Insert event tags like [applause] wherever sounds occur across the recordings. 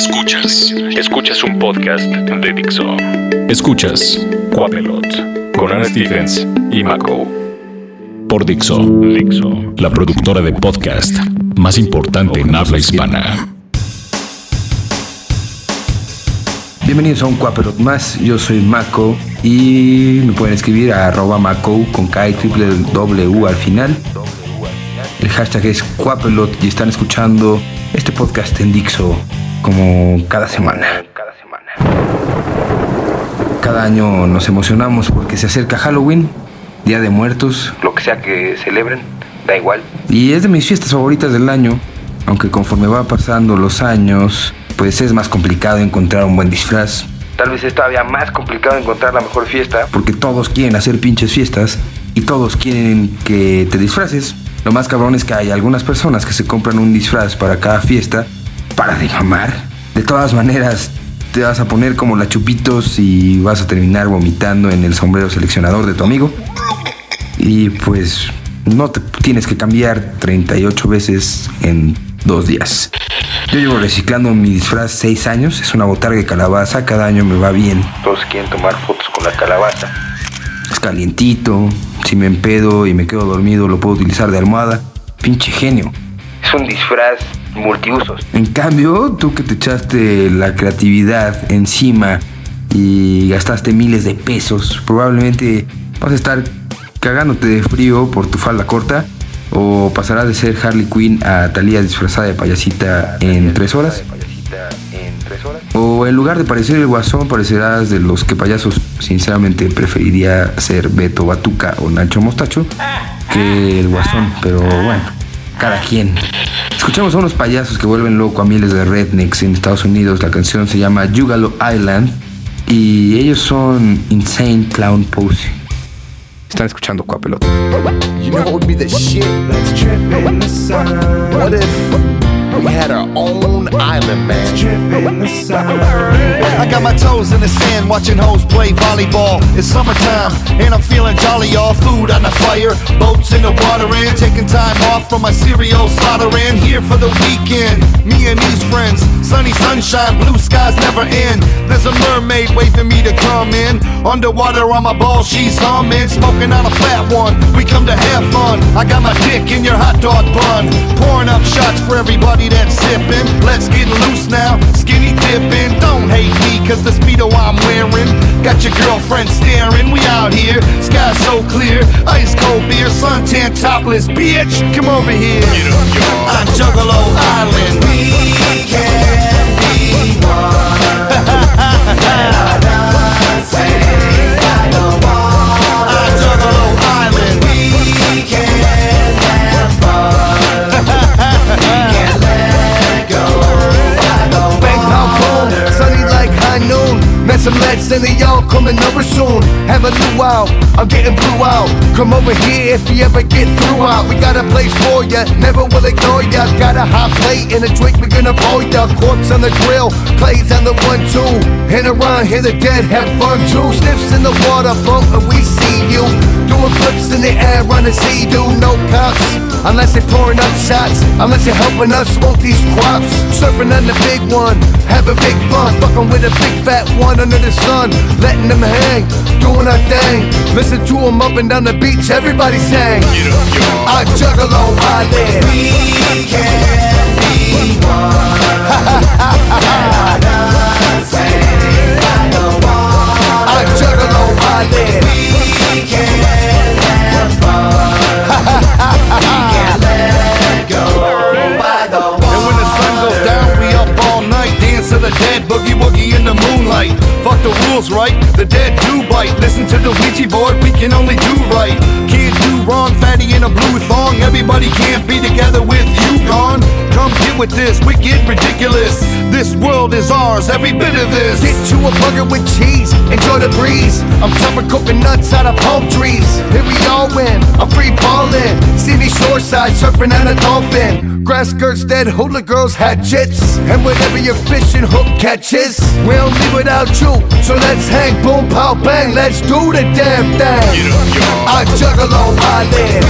Escuchas. Escuchas un podcast de Dixo. Escuchas Quapelot con Ana Stevens y Mako. Por Dixo. Dixo. La productora de podcast más importante en habla hispana. Bienvenidos a un Quapelot más, yo soy Mako y me pueden escribir a arroba Mako con K y triple W al final. El hashtag es Quapelot y están escuchando este podcast en Dixo como cada semana. Cada año nos emocionamos porque se acerca Halloween, Día de Muertos, lo que sea que celebren, da igual. Y es de mis fiestas favoritas del año, aunque conforme va pasando los años, pues es más complicado encontrar un buen disfraz. Tal vez es todavía más complicado encontrar la mejor fiesta, porque todos quieren hacer pinches fiestas y todos quieren que te disfraces. Lo más cabrón es que hay algunas personas que se compran un disfraz para cada fiesta para de mamar. De todas maneras, te vas a poner como la chupitos y vas a terminar vomitando en el sombrero seleccionador de tu amigo. Y pues no te tienes que cambiar 38 veces en dos días. Yo llevo reciclando mi disfraz 6 años, es una botarga de calabaza, cada año me va bien. Todos quieren tomar fotos con la calabaza. Es calientito, si me empedo y me quedo dormido lo puedo utilizar de almohada. Pinche genio. Es un disfraz multiusos. En cambio, tú que te echaste la creatividad encima y gastaste miles de pesos, probablemente vas a estar cagándote de frío por tu falda corta o pasarás de ser Harley Quinn a Talía disfrazada de payasita en tres horas. O en lugar de parecer el guasón, parecerás de los que payasos sinceramente preferiría ser Beto Batuca o Nacho Mostacho que el guasón, pero bueno, cada quien. Escuchamos a unos payasos que vuelven loco a miles de rednecks en Estados Unidos. La canción se llama Juggalo Island y ellos son Insane Clown Pose. Están escuchando Cuapelot. You know what would be the shit? Let's trip in the sun. What if we had our own island, man? Let's in the sun. I got my toes in the sand watching hoes play volleyball. It's summertime and I'm feeling jolly, y'all. Food on the fire, boats in the water, and taking time off from my cereal slaughtering. Here for the weekend, me and these friends. Sunny sunshine, blue skies never end. There's a mermaid waving me to come in. Underwater on my ball, she's humming. Smoking on a fat one, we come to have fun. I got my dick in your hot dog bun. Pouring up shots for everybody that's sipping. Let's get loose now, skinny dipping. Don't hate me, cause the speedo I'm wearing. Got your girlfriend staring, we out here. Sky so clear, ice cold beer, suntan topless, bitch. Come over here. On Juggalo Island. We can noon. Some lads and they all coming over soon. Have a new out, I'm getting blue out. Come over here if you ever get through out. We got a place for ya, never will ignore ya. Got a hot plate and a drink we're gonna pour ya. Corpse on the grill, plays on the one two. And around here the dead have fun too. Sniffs in the water, float and we see you. Doing flips in the air, running see do no cops. Unless they're pouring up shots, unless they're helping us smoke these crops. Surfing on the big one, having big fun. Fucking with a big fat one under the sun. Letting them hang, doing our thing. Listen to them up and down the beach, everybody sang. I juggalo island. We can be [laughs] one. I juggalo island. We can have And when the sun goes down, we up all night. Dance to the dead, boogie woogie in the moonlight. Fuck the rules, right? The dead do bite. Listen to the Ouija board, we can only do right. Can't do wrong, in a blue thong. Everybody can't be together with you gone. Come get with this, we get ridiculous. This world is ours, every bit of this. Get you a burger with cheese, enjoy the breeze. I'm chopping coconuts out of palm trees. Here we all win, I'm free falling. See me shoreside surfing on a dolphin. Grass skirts dead, hula girls had jits. And whenever your fishing hook catches, we don't leave without you. So let's hang, boom, pow, bang, let's do the damn thing. I juggalo island. We can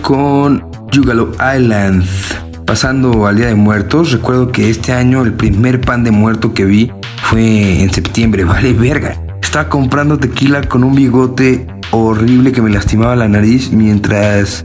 con Juggalo Islands. Pasando al Día de Muertos, recuerdo que este año el primer pan de muerto que vi fue en septiembre, [laughs] vale verga. Estaba comprando tequila con un bigote horrible que me lastimaba la nariz mientras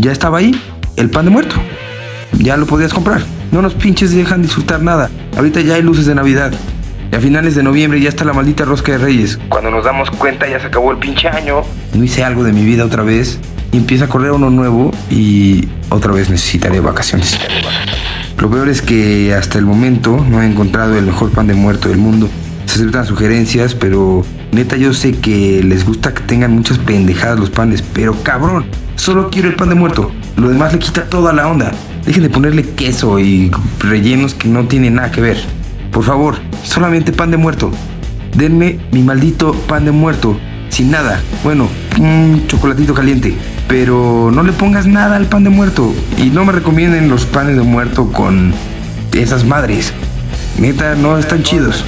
ya estaba ahí el pan de muerto. Ya lo podías comprar. No nos pinches dejan disfrutar nada. Ahorita ya hay luces de Navidad. Y a finales de noviembre ya está la maldita rosca de Reyes. Cuando nos damos cuenta ya se acabó el pinche año. No hice algo de mi vida otra vez. Y empieza a correr uno nuevo y otra vez necesitaré vacaciones. Lo peor es que hasta el momento no he encontrado el mejor pan de muerto del mundo. Se aceptan sugerencias, pero neta yo sé que les gusta que tengan muchas pendejadas los panes, pero cabrón, solo quiero el pan de muerto. Lo demás le quita toda la onda. Dejen de ponerle queso y rellenos que no tienen nada que ver. Por favor, solamente pan de muerto. Denme mi maldito pan de muerto. Sin nada. Bueno, un chocolatito caliente. Pero no le pongas nada al pan de muerto. Y no me recomienden los panes de muerto con esas madres. Neta, no están chidos.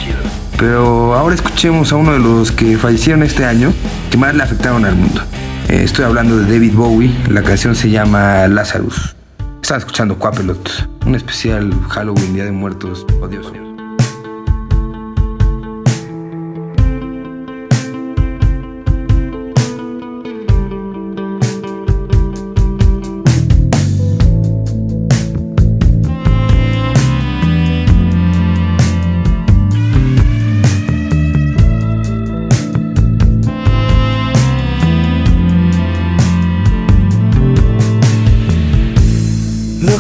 Pero ahora escuchemos a uno de los que fallecieron este año que más le afectaron al mundo. Eh, estoy hablando de David Bowie. La canción se llama Lazarus. Están escuchando Quapelot, un especial Halloween, Día de Muertos odioso.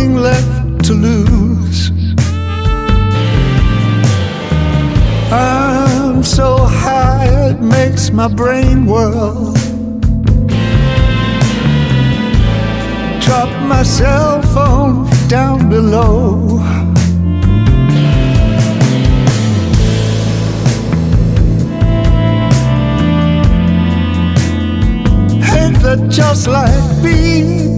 Nothing left to lose. I'm so high, it makes my brain whirl. Drop my cell phone down below. That just like me?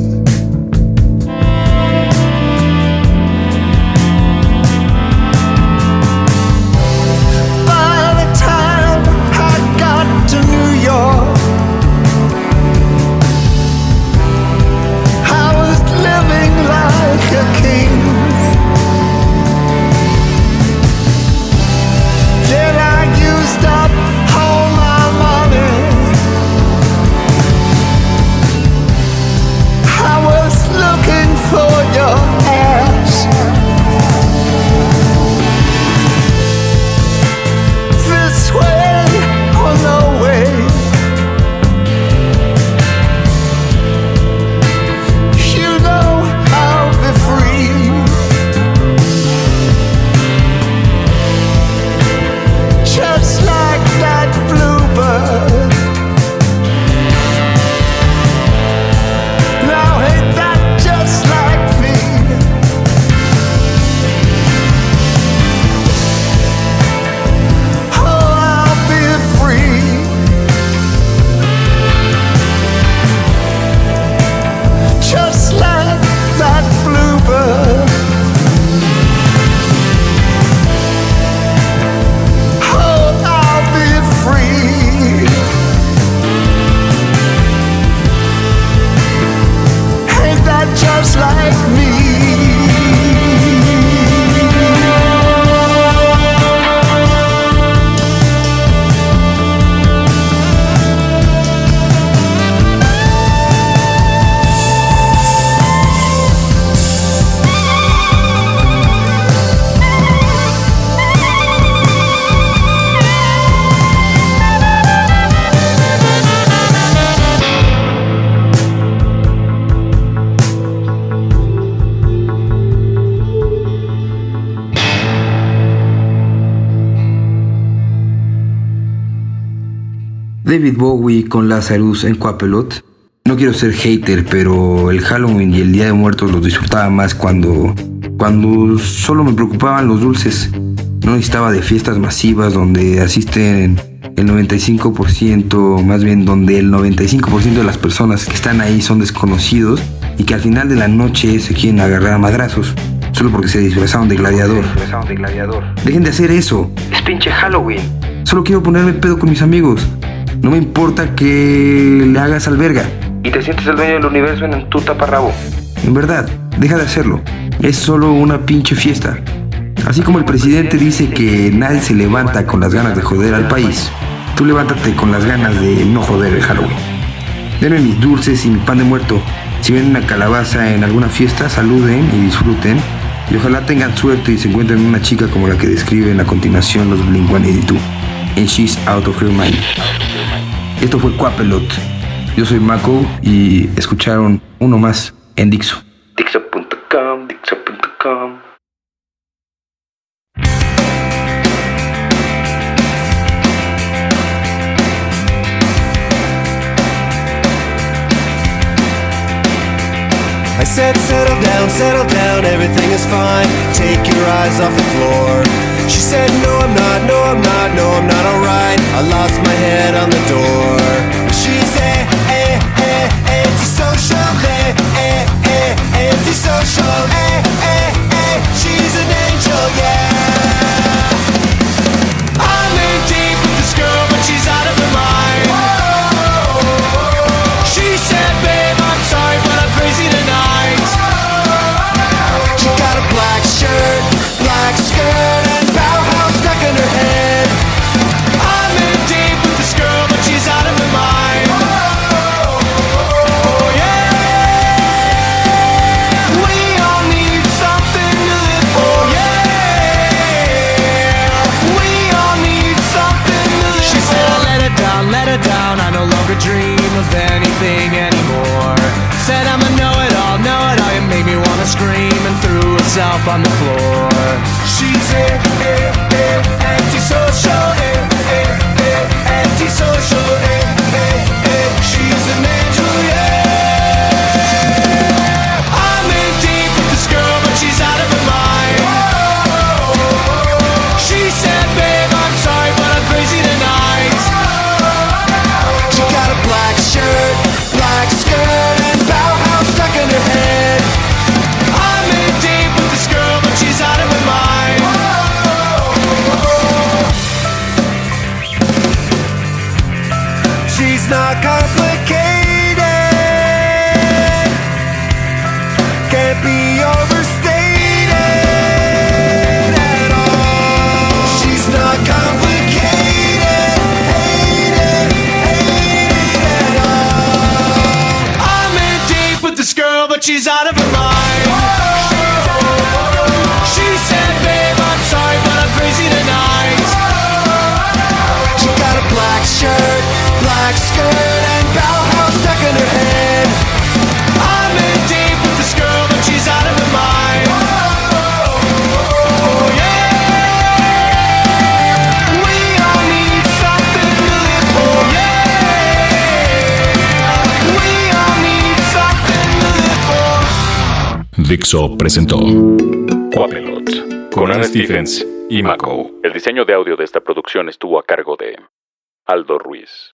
David Bowie con Lazarus en Coapelot. No quiero ser hater, pero el Halloween y el Día de Muertos los disfrutaba más cuando, cuando solo me preocupaban los dulces. No necesitaba de fiestas masivas donde asisten el 95%, más bien donde el 95% de las personas que están ahí son desconocidos y que al final de la noche se quieren agarrar a madrazos solo porque se disfrazaron de gladiador. Dejen de hacer eso. Es pinche Halloween. Solo quiero ponerme pedo con mis amigos. No me importa que le hagas alberga. Y te sientes el dueño del universo en tu taparrabo. En verdad, deja de hacerlo. Es solo una pinche fiesta. Así como el presidente dice que nadie se levanta con las ganas de joder al país, tú levántate con las ganas de no joder el Halloween. Denme mis dulces y mi pan de muerto. Si ven una calabaza en alguna fiesta, saluden y disfruten. Y ojalá tengan suerte y se encuentren una chica como la que describen a continuación los Blink-182 en She's Out of Her Mind. Esto fue Quapelot. Yo soy Mako y escucharon uno más en Dixo. Dixo.com, Dixo.com. I said, settle down, settle down, everything is fine. Take your eyes off the floor. She said, no, I'm not, no, I'm not, no, I'm not alright. I lost my head on the door. She's a, a, a, antisocial, a, a, a, antisocial, herself on the floor. She's a, Dixo presentó Quapelot con Ana Stephens y Mako. El diseño de audio de esta producción estuvo a cargo de Aldo Ruiz.